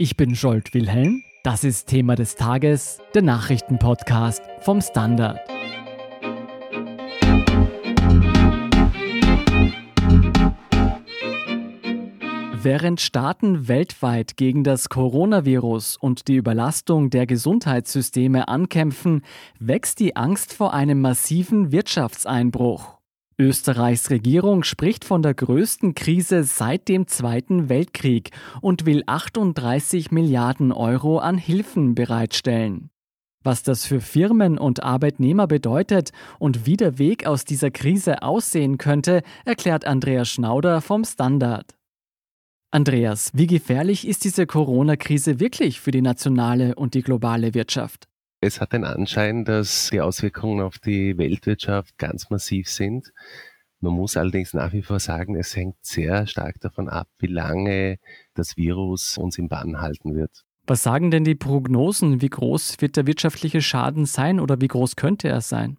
Ich bin Scholt Wilhelm. Das ist Thema des Tages, der Nachrichtenpodcast vom Standard. Während Staaten weltweit gegen das Coronavirus und die Überlastung der Gesundheitssysteme ankämpfen, wächst die Angst vor einem massiven Wirtschaftseinbruch. Österreichs Regierung spricht von der größten Krise seit dem Zweiten Weltkrieg und will 38 Milliarden Euro an Hilfen bereitstellen. Was das für Firmen und Arbeitnehmer bedeutet und wie der Weg aus dieser Krise aussehen könnte, erklärt Andreas Schnauder vom Standard. Andreas, wie gefährlich ist diese Corona-Krise wirklich für die nationale und die globale Wirtschaft? Es hat den Anschein, dass die Auswirkungen auf die Weltwirtschaft ganz massiv sind. Man muss allerdings nach wie vor sagen, es hängt sehr stark davon ab, wie lange das Virus uns im Bann halten wird. Was sagen denn die Prognosen? Wie groß wird der wirtschaftliche Schaden sein oder wie groß könnte er sein?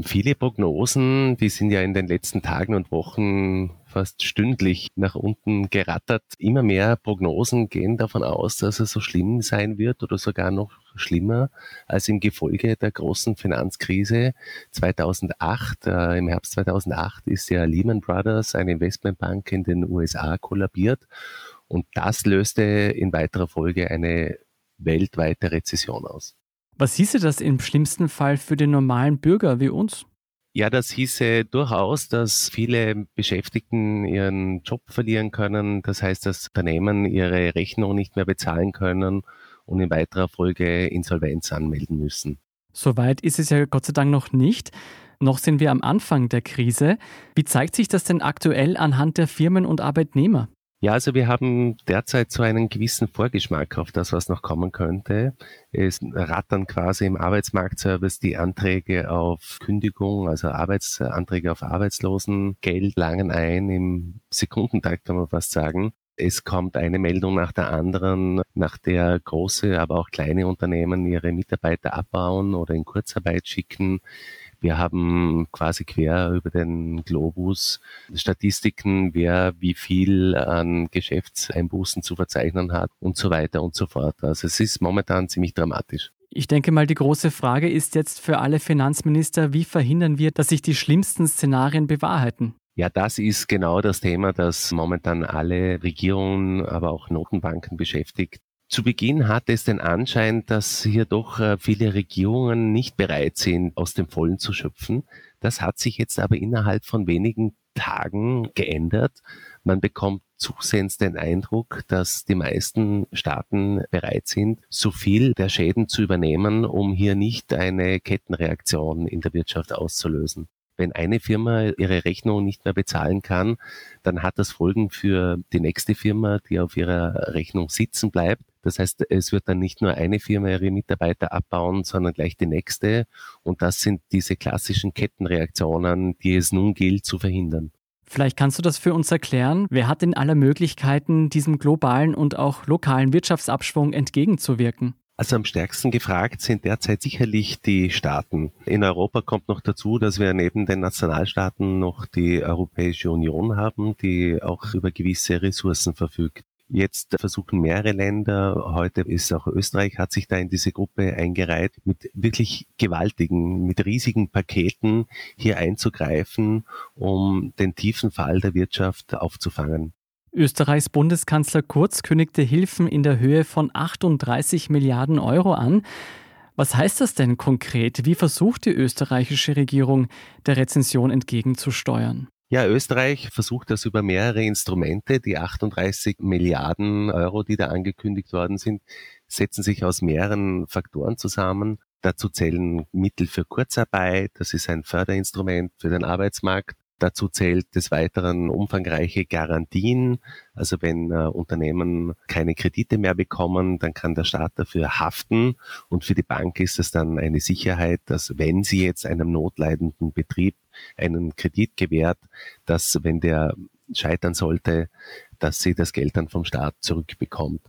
Viele Prognosen, die sind ja in den letzten Tagen und Wochen fast stündlich nach unten gerattert. Immer mehr Prognosen gehen davon aus, dass es so schlimm sein wird oder sogar noch schlimmer als im Gefolge der großen Finanzkrise 2008. Äh, Im Herbst 2008 ist ja Lehman Brothers, eine Investmentbank in den USA, kollabiert. Und das löste in weiterer Folge eine weltweite Rezession aus. Was hieße das im schlimmsten Fall für den normalen Bürger wie uns? Ja, das hieße durchaus, dass viele Beschäftigten ihren Job verlieren können. Das heißt, dass Unternehmen ihre Rechnung nicht mehr bezahlen können und in weiterer Folge Insolvenz anmelden müssen. Soweit ist es ja Gott sei Dank noch nicht. Noch sind wir am Anfang der Krise. Wie zeigt sich das denn aktuell anhand der Firmen und Arbeitnehmer? Ja, also wir haben derzeit so einen gewissen Vorgeschmack auf das, was noch kommen könnte. Es rattern quasi im Arbeitsmarktservice die Anträge auf Kündigung, also Arbeitsanträge auf Arbeitslosengeld langen ein im Sekundentakt, kann man fast sagen. Es kommt eine Meldung nach der anderen, nach der große, aber auch kleine Unternehmen ihre Mitarbeiter abbauen oder in Kurzarbeit schicken. Wir haben quasi quer über den Globus Statistiken, wer wie viel an Geschäftseinbußen zu verzeichnen hat und so weiter und so fort. Also es ist momentan ziemlich dramatisch. Ich denke mal, die große Frage ist jetzt für alle Finanzminister, wie verhindern wir, dass sich die schlimmsten Szenarien bewahrheiten? Ja, das ist genau das Thema, das momentan alle Regierungen, aber auch Notenbanken beschäftigt. Zu Beginn hatte es den Anschein, dass hier doch äh, viele Regierungen nicht bereit sind, aus dem Vollen zu schöpfen. Das hat sich jetzt aber innerhalb von wenigen Tagen geändert. Man bekommt zusehends den Eindruck, dass die meisten Staaten bereit sind, so viel der Schäden zu übernehmen, um hier nicht eine Kettenreaktion in der Wirtschaft auszulösen. Wenn eine Firma ihre Rechnung nicht mehr bezahlen kann, dann hat das Folgen für die nächste Firma, die auf ihrer Rechnung sitzen bleibt. Das heißt, es wird dann nicht nur eine Firma ihre Mitarbeiter abbauen, sondern gleich die nächste. Und das sind diese klassischen Kettenreaktionen, die es nun gilt zu verhindern. Vielleicht kannst du das für uns erklären. Wer hat denn alle Möglichkeiten, diesem globalen und auch lokalen Wirtschaftsabschwung entgegenzuwirken? Also am stärksten gefragt sind derzeit sicherlich die Staaten. In Europa kommt noch dazu, dass wir neben den Nationalstaaten noch die Europäische Union haben, die auch über gewisse Ressourcen verfügt. Jetzt versuchen mehrere Länder, heute ist auch Österreich, hat sich da in diese Gruppe eingereiht, mit wirklich gewaltigen, mit riesigen Paketen hier einzugreifen, um den tiefen Fall der Wirtschaft aufzufangen. Österreichs Bundeskanzler Kurz kündigte Hilfen in der Höhe von 38 Milliarden Euro an. Was heißt das denn konkret? Wie versucht die österreichische Regierung, der Rezension entgegenzusteuern? Ja, Österreich versucht das über mehrere Instrumente. Die 38 Milliarden Euro, die da angekündigt worden sind, setzen sich aus mehreren Faktoren zusammen. Dazu zählen Mittel für Kurzarbeit, das ist ein Förderinstrument für den Arbeitsmarkt. Dazu zählt des Weiteren umfangreiche Garantien. Also wenn äh, Unternehmen keine Kredite mehr bekommen, dann kann der Staat dafür haften. Und für die Bank ist es dann eine Sicherheit, dass wenn sie jetzt einem notleidenden Betrieb einen Kredit gewährt, dass wenn der scheitern sollte, dass sie das Geld dann vom Staat zurückbekommt.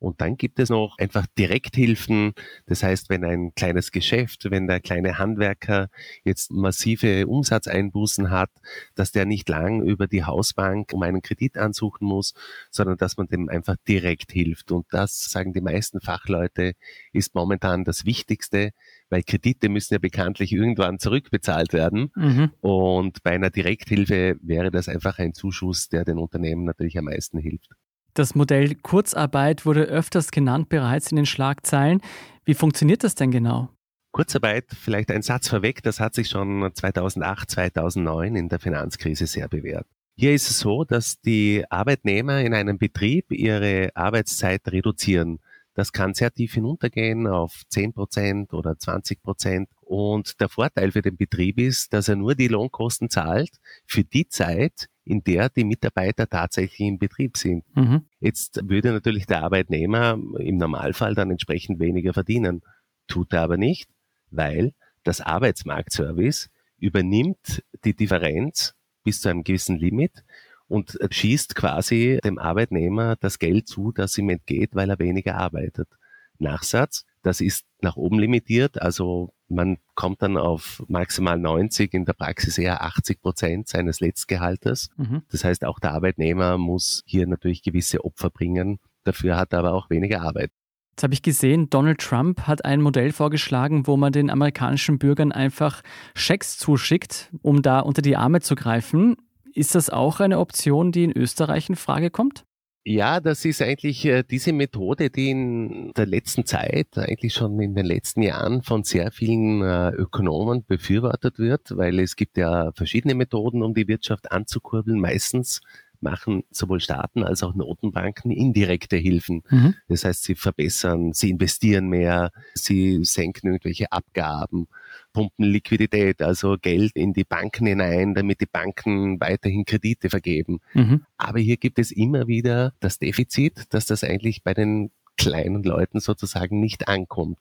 Und dann gibt es noch einfach Direkthilfen. Das heißt, wenn ein kleines Geschäft, wenn der kleine Handwerker jetzt massive Umsatzeinbußen hat, dass der nicht lang über die Hausbank um einen Kredit ansuchen muss, sondern dass man dem einfach direkt hilft. Und das sagen die meisten Fachleute ist momentan das Wichtigste, weil Kredite müssen ja bekanntlich irgendwann zurückbezahlt werden. Mhm. Und bei einer Direkthilfe wäre das einfach ein Zuschuss, der den Unternehmen natürlich am meisten hilft. Das Modell Kurzarbeit wurde öfters genannt bereits in den Schlagzeilen. Wie funktioniert das denn genau? Kurzarbeit, vielleicht ein Satz vorweg, das hat sich schon 2008, 2009 in der Finanzkrise sehr bewährt. Hier ist es so, dass die Arbeitnehmer in einem Betrieb ihre Arbeitszeit reduzieren. Das kann sehr tief hinuntergehen auf 10 Prozent oder 20 Prozent. Und der Vorteil für den Betrieb ist, dass er nur die Lohnkosten zahlt für die Zeit, in der die Mitarbeiter tatsächlich im Betrieb sind. Mhm. Jetzt würde natürlich der Arbeitnehmer im Normalfall dann entsprechend weniger verdienen. Tut er aber nicht, weil das Arbeitsmarktservice übernimmt die Differenz bis zu einem gewissen Limit und schießt quasi dem Arbeitnehmer das Geld zu, das ihm entgeht, weil er weniger arbeitet. Nachsatz, das ist nach oben limitiert, also man kommt dann auf maximal 90, in der Praxis eher 80 Prozent seines Letztgehaltes. Mhm. Das heißt, auch der Arbeitnehmer muss hier natürlich gewisse Opfer bringen. Dafür hat er aber auch weniger Arbeit. Jetzt habe ich gesehen, Donald Trump hat ein Modell vorgeschlagen, wo man den amerikanischen Bürgern einfach Schecks zuschickt, um da unter die Arme zu greifen. Ist das auch eine Option, die in Österreich in Frage kommt? Ja, das ist eigentlich äh, diese Methode, die in der letzten Zeit, eigentlich schon in den letzten Jahren von sehr vielen äh, Ökonomen befürwortet wird, weil es gibt ja verschiedene Methoden, um die Wirtschaft anzukurbeln. Meistens machen sowohl Staaten als auch Notenbanken indirekte Hilfen. Mhm. Das heißt, sie verbessern, sie investieren mehr, sie senken irgendwelche Abgaben, pumpen Liquidität, also Geld in die Banken hinein, damit die Banken weiterhin Kredite vergeben. Mhm. Aber hier gibt es immer wieder das Defizit, dass das eigentlich bei den kleinen Leuten sozusagen nicht ankommt.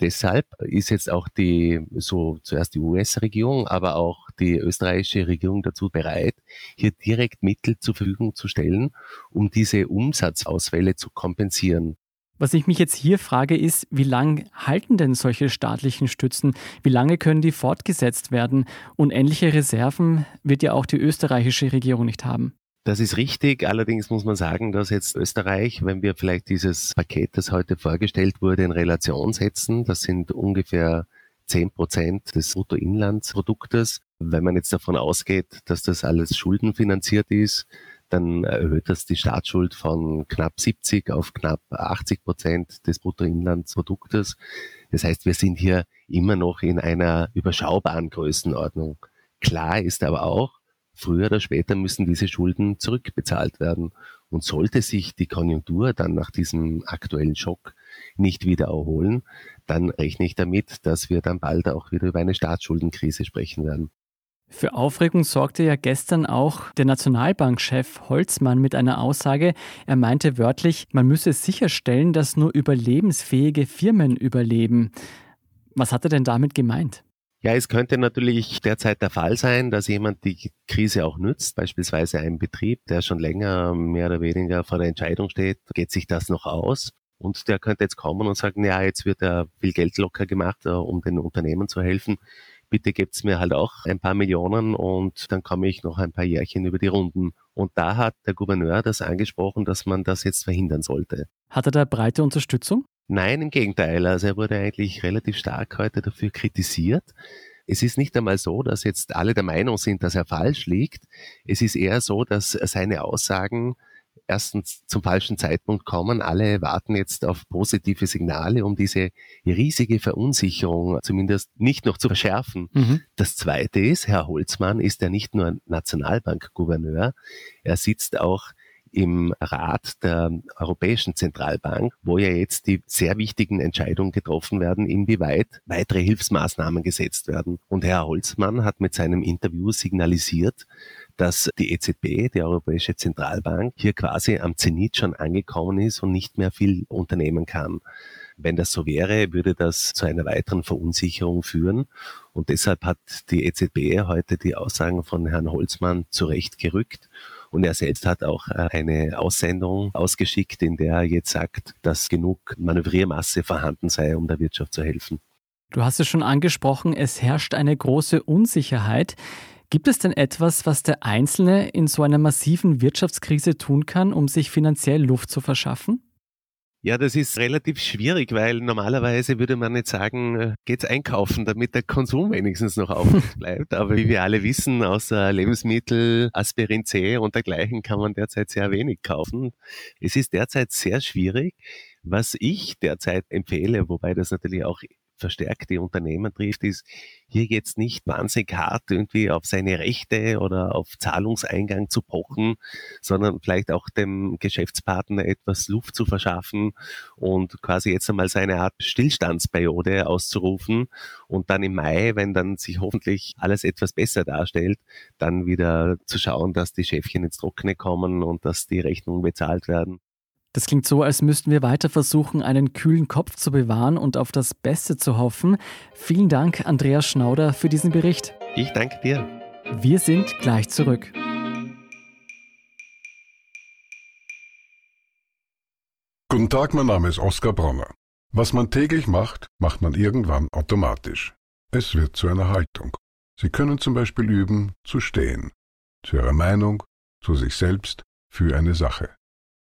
Deshalb ist jetzt auch die, so zuerst die US-Regierung, aber auch die österreichische Regierung dazu bereit, hier direkt Mittel zur Verfügung zu stellen, um diese Umsatzausfälle zu kompensieren. Was ich mich jetzt hier frage, ist, wie lange halten denn solche staatlichen Stützen? Wie lange können die fortgesetzt werden? Und ähnliche Reserven wird ja auch die österreichische Regierung nicht haben. Das ist richtig. Allerdings muss man sagen, dass jetzt Österreich, wenn wir vielleicht dieses Paket, das heute vorgestellt wurde, in Relation setzen, das sind ungefähr 10 Prozent des Bruttoinlandsproduktes. Wenn man jetzt davon ausgeht, dass das alles schuldenfinanziert ist, dann erhöht das die Staatsschuld von knapp 70 auf knapp 80 Prozent des Bruttoinlandsproduktes. Das heißt, wir sind hier immer noch in einer überschaubaren Größenordnung. Klar ist aber auch, früher oder später müssen diese Schulden zurückbezahlt werden. Und sollte sich die Konjunktur dann nach diesem aktuellen Schock nicht wieder erholen, dann rechne ich damit, dass wir dann bald auch wieder über eine Staatsschuldenkrise sprechen werden. Für Aufregung sorgte ja gestern auch der Nationalbankchef Holzmann mit einer Aussage. Er meinte wörtlich, man müsse sicherstellen, dass nur überlebensfähige Firmen überleben. Was hat er denn damit gemeint? Ja, es könnte natürlich derzeit der Fall sein, dass jemand die Krise auch nützt, beispielsweise ein Betrieb, der schon länger mehr oder weniger vor der Entscheidung steht, geht sich das noch aus? Und der könnte jetzt kommen und sagen, ja, jetzt wird ja viel Geld locker gemacht, äh, um den Unternehmen zu helfen. Bitte gebt's mir halt auch ein paar Millionen und dann komme ich noch ein paar Jährchen über die Runden. Und da hat der Gouverneur das angesprochen, dass man das jetzt verhindern sollte. Hat er da breite Unterstützung? Nein, im Gegenteil. Also er wurde eigentlich relativ stark heute dafür kritisiert. Es ist nicht einmal so, dass jetzt alle der Meinung sind, dass er falsch liegt. Es ist eher so, dass seine Aussagen erstens zum falschen Zeitpunkt kommen. Alle warten jetzt auf positive Signale, um diese riesige Verunsicherung zumindest nicht noch zu verschärfen. Mhm. Das Zweite ist, Herr Holzmann ist ja nicht nur Nationalbankgouverneur, er sitzt auch im Rat der Europäischen Zentralbank, wo ja jetzt die sehr wichtigen Entscheidungen getroffen werden, inwieweit weitere Hilfsmaßnahmen gesetzt werden. Und Herr Holzmann hat mit seinem Interview signalisiert, dass die EZB, die Europäische Zentralbank, hier quasi am Zenit schon angekommen ist und nicht mehr viel unternehmen kann. Wenn das so wäre, würde das zu einer weiteren Verunsicherung führen. Und deshalb hat die EZB heute die Aussagen von Herrn Holzmann zurechtgerückt Und er selbst hat auch äh, eine Aussendung ausgeschickt, in der er jetzt sagt, dass genug Manövriermasse vorhanden sei, um der Wirtschaft zu helfen. Du hast es schon angesprochen, es herrscht eine große Unsicherheit. Gibt es denn etwas, was der Einzelne in so einer massiven Wirtschaftskrise tun kann, um sich finanziell Luft zu verschaffen? Ja, das ist relativ schwierig, weil normalerweise würde man nicht sagen, äh, geht's einkaufen, damit der Konsum wenigstens noch aufrecht bleibt. Aber wie wir alle wissen, außer Lebensmittel, Aspirin C und dergleichen kann man derzeit sehr wenig kaufen. Es ist derzeit sehr schwierig. Was ich derzeit empfehle, wobei das natürlich auch verstärkt die Unternehmen trifft, ist hier jetzt nicht wahnsinnig hart irgendwie auf seine Rechte oder auf Zahlungseingang zu pochen, sondern vielleicht auch dem Geschäftspartner etwas Luft zu verschaffen und quasi jetzt einmal seine Art Stillstandsperiode auszurufen und dann im Mai, wenn dann sich hoffentlich alles etwas besser darstellt, dann wieder zu schauen, dass die Schäfchen ins Trockene kommen und dass die Rechnungen bezahlt werden. Das klingt so, als müssten wir weiter versuchen, einen kühlen Kopf zu bewahren und auf das Beste zu hoffen. Vielen Dank, Andreas Schnauder, für diesen Bericht. Ich danke dir. Wir sind gleich zurück. Guten Tag, mein Name ist Oskar Bronner. Was man täglich macht, macht man irgendwann automatisch. Es wird zu einer Haltung. Sie können zum Beispiel üben, zu stehen. Zu Ihrer Meinung, zu sich selbst, für eine Sache.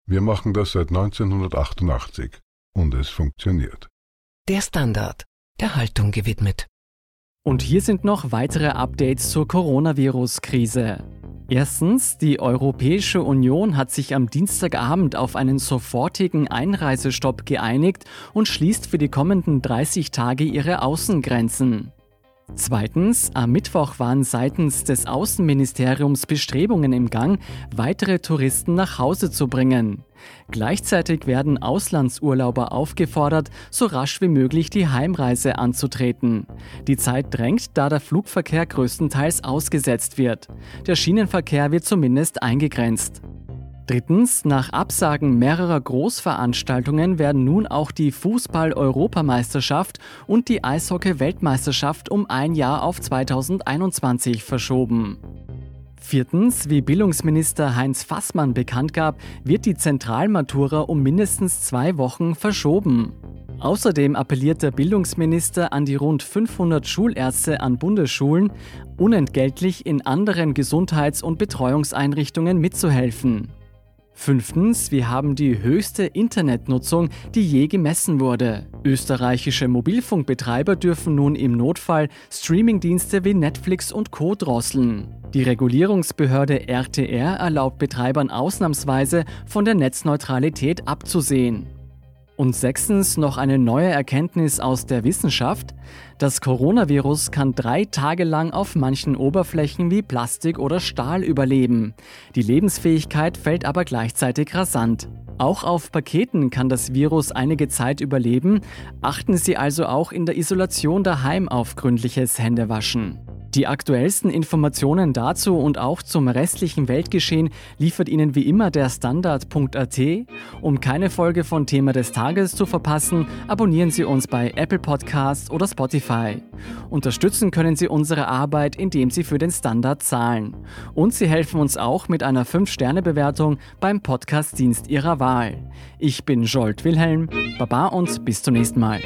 Wir machen das seit 1988 und es funktioniert. Der Standard, der Haltung gewidmet. Und hier sind noch weitere Updates zur Coronavirus-Krise. Erstens, die Europäische Union hat sich am Dienstagabend auf einen sofortigen Einreisestopp geeinigt und schließt für die kommenden 30 Tage ihre Außengrenzen. Zweitens, am Mittwoch waren seitens des Außenministeriums Bestrebungen im Gang, weitere Touristen nach Hause zu bringen. Gleichzeitig werden Auslandsurlauber aufgefordert, so rasch wie möglich die Heimreise anzutreten. Die Zeit drängt, da der Flugverkehr größtenteils ausgesetzt wird. Der Schienenverkehr wird zumindest eingegrenzt. Drittens, nach Absagen mehrerer Großveranstaltungen werden nun auch die Fußball-Europameisterschaft und die Eishockey-Weltmeisterschaft um ein Jahr auf 2021 verschoben. Viertens, wie Bildungsminister Heinz Fassmann bekannt gab, wird die Zentralmatura um mindestens zwei Wochen verschoben. Außerdem appelliert der Bildungsminister an die rund 500 Schulärzte an Bundesschulen, unentgeltlich in anderen Gesundheits- und Betreuungseinrichtungen mitzuhelfen. Fünftens, wir haben die höchste Internetnutzung, die je gemessen wurde. Österreichische Mobilfunkbetreiber dürfen nun im Notfall Streamingdienste wie Netflix und Co. drosseln. Die Regulierungsbehörde RTR erlaubt Betreibern ausnahmsweise von der Netzneutralität abzusehen. Und sechstens noch eine neue Erkenntnis aus der Wissenschaft. Das Coronavirus kann drei Tage lang auf manchen Oberflächen wie Plastik oder Stahl überleben. Die Lebensfähigkeit fällt aber gleichzeitig rasant. Auch auf Paketen kann das Virus einige Zeit überleben. Achten Sie also auch in der Isolation daheim auf gründliches Händewaschen. Die aktuellsten Informationen dazu und auch zum restlichen Weltgeschehen liefert Ihnen wie immer der Standard.at. Um keine Folge von Thema des Tages zu verpassen, abonnieren Sie uns bei Apple Podcasts oder Spotify. Unterstützen können Sie unsere Arbeit, indem Sie für den Standard zahlen. Und Sie helfen uns auch mit einer 5-Sterne-Bewertung beim Podcast-Dienst Ihrer Wahl. Ich bin Jolt Wilhelm, Baba und bis zum nächsten Mal.